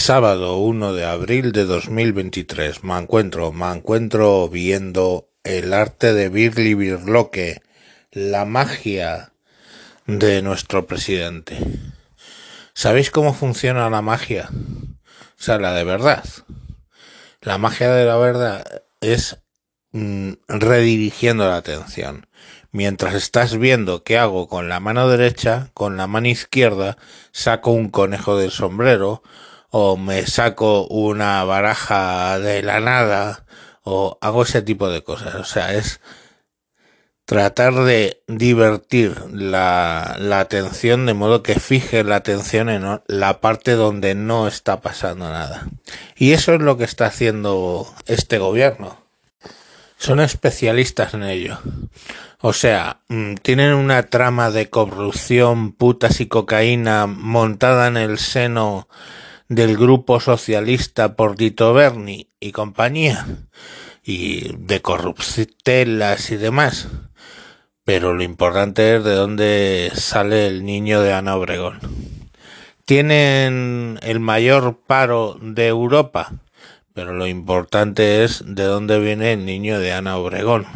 Sábado 1 de abril de 2023. Me encuentro, me encuentro viendo el arte de Birli Birloque, la magia de nuestro presidente. ¿Sabéis cómo funciona la magia? O sea, la de verdad. La magia de la verdad es mm, redirigiendo la atención. Mientras estás viendo qué hago con la mano derecha, con la mano izquierda saco un conejo del sombrero, o me saco una baraja de la nada o hago ese tipo de cosas. O sea, es tratar de divertir la, la atención de modo que fije la atención en la parte donde no está pasando nada. Y eso es lo que está haciendo este gobierno. Son especialistas en ello. O sea, mm, tienen una trama de corrupción, putas y cocaína montada en el seno del grupo socialista por Dito Berni y compañía, y de corruptelas y demás. Pero lo importante es de dónde sale el niño de Ana Obregón. Tienen el mayor paro de Europa, pero lo importante es de dónde viene el niño de Ana Obregón.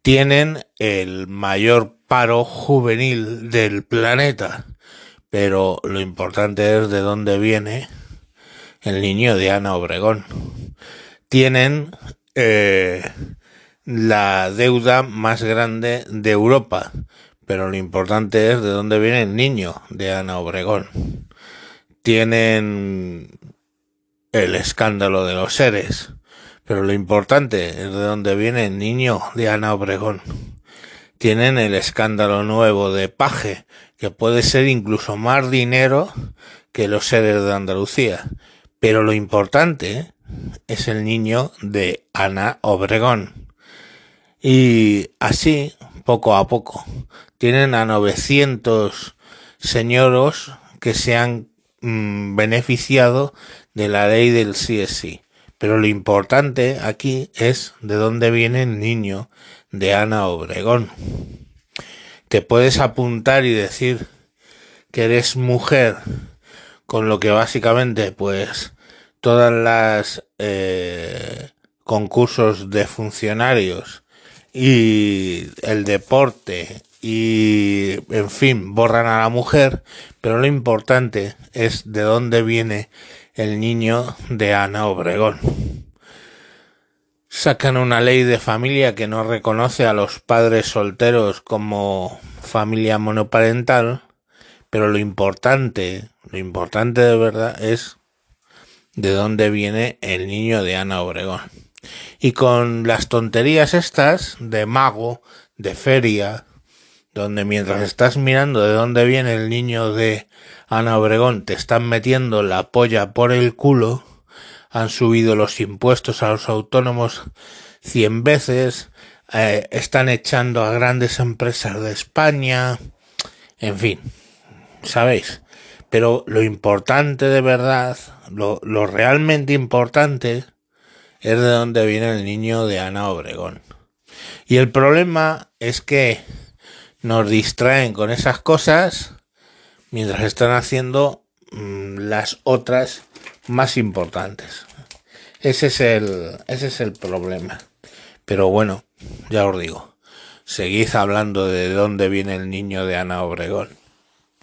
Tienen el mayor paro juvenil del planeta, pero lo importante es de dónde viene el niño de Ana Obregón. Tienen eh, la deuda más grande de Europa, pero lo importante es de dónde viene el niño de Ana Obregón. Tienen el escándalo de los seres, pero lo importante es de dónde viene el niño de Ana Obregón. Tienen el escándalo nuevo de Paje, que puede ser incluso más dinero que los seres de Andalucía. Pero lo importante es el niño de Ana Obregón. Y así, poco a poco, tienen a 900 señoros que se han mm, beneficiado de la ley del CSI. Pero lo importante aquí es de dónde viene el niño de Ana Obregón te puedes apuntar y decir que eres mujer, con lo que básicamente pues todas las eh, concursos de funcionarios y el deporte y en fin borran a la mujer, pero lo importante es de dónde viene el niño de Ana Obregón sacan una ley de familia que no reconoce a los padres solteros como familia monoparental, pero lo importante, lo importante de verdad es de dónde viene el niño de Ana Obregón. Y con las tonterías estas de mago, de feria, donde mientras estás mirando de dónde viene el niño de Ana Obregón, te están metiendo la polla por el culo, han subido los impuestos a los autónomos cien veces, eh, están echando a grandes empresas de España, en fin, ¿sabéis? Pero lo importante de verdad, lo, realmente importante, es de dónde viene el niño de Ana Obregón. Y el problema es que nos distraen con esas cosas mientras están haciendo mm, las otras más importantes. Ese es el, ese es el problema. Pero bueno, ya os digo, seguid hablando de dónde viene el niño de Ana Obregón.